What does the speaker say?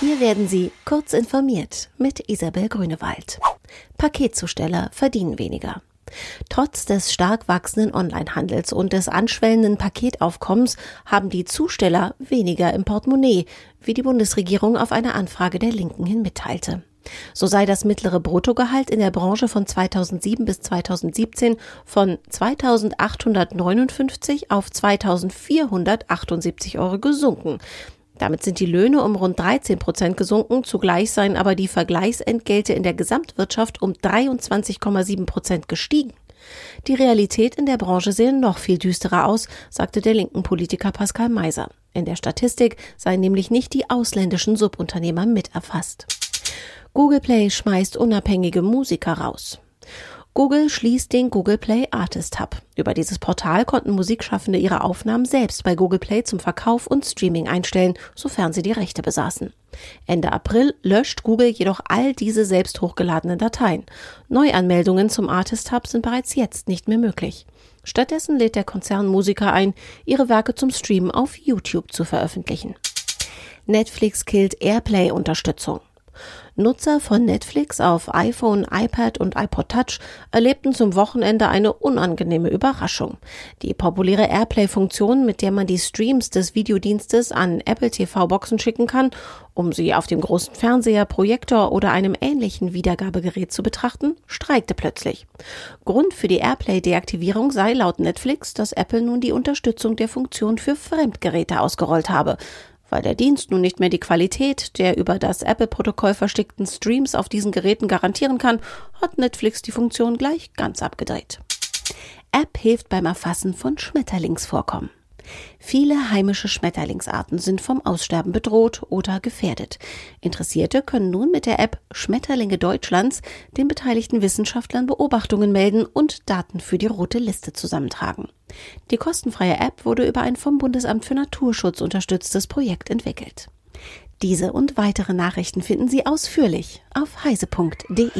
Hier werden Sie kurz informiert mit Isabel Grünewald. Paketzusteller verdienen weniger. Trotz des stark wachsenden Onlinehandels und des anschwellenden Paketaufkommens haben die Zusteller weniger im Portemonnaie, wie die Bundesregierung auf eine Anfrage der Linken hin mitteilte. So sei das mittlere Bruttogehalt in der Branche von 2007 bis 2017 von 2.859 auf 2.478 Euro gesunken. Damit sind die Löhne um rund 13 Prozent gesunken, zugleich seien aber die Vergleichsentgelte in der Gesamtwirtschaft um 23,7 Prozent gestiegen. Die Realität in der Branche sehe noch viel düsterer aus, sagte der linken Politiker Pascal Meiser. In der Statistik seien nämlich nicht die ausländischen Subunternehmer mit erfasst. Google Play schmeißt unabhängige Musiker raus. Google schließt den Google Play Artist Hub. Über dieses Portal konnten Musikschaffende ihre Aufnahmen selbst bei Google Play zum Verkauf und Streaming einstellen, sofern sie die Rechte besaßen. Ende April löscht Google jedoch all diese selbst hochgeladenen Dateien. Neuanmeldungen zum Artist Hub sind bereits jetzt nicht mehr möglich. Stattdessen lädt der Konzern Musiker ein, ihre Werke zum Streamen auf YouTube zu veröffentlichen. Netflix killt Airplay-Unterstützung. Nutzer von Netflix auf iPhone, iPad und iPod Touch erlebten zum Wochenende eine unangenehme Überraschung. Die populäre Airplay-Funktion, mit der man die Streams des Videodienstes an Apple TV-Boxen schicken kann, um sie auf dem großen Fernseher, Projektor oder einem ähnlichen Wiedergabegerät zu betrachten, streikte plötzlich. Grund für die Airplay-Deaktivierung sei laut Netflix, dass Apple nun die Unterstützung der Funktion für Fremdgeräte ausgerollt habe. Weil der Dienst nun nicht mehr die Qualität der über das Apple-Protokoll verstickten Streams auf diesen Geräten garantieren kann, hat Netflix die Funktion gleich ganz abgedreht. App hilft beim Erfassen von Schmetterlingsvorkommen. Viele heimische Schmetterlingsarten sind vom Aussterben bedroht oder gefährdet. Interessierte können nun mit der App Schmetterlinge Deutschlands den beteiligten Wissenschaftlern Beobachtungen melden und Daten für die rote Liste zusammentragen. Die kostenfreie App wurde über ein vom Bundesamt für Naturschutz unterstütztes Projekt entwickelt. Diese und weitere Nachrichten finden Sie ausführlich auf heise.de.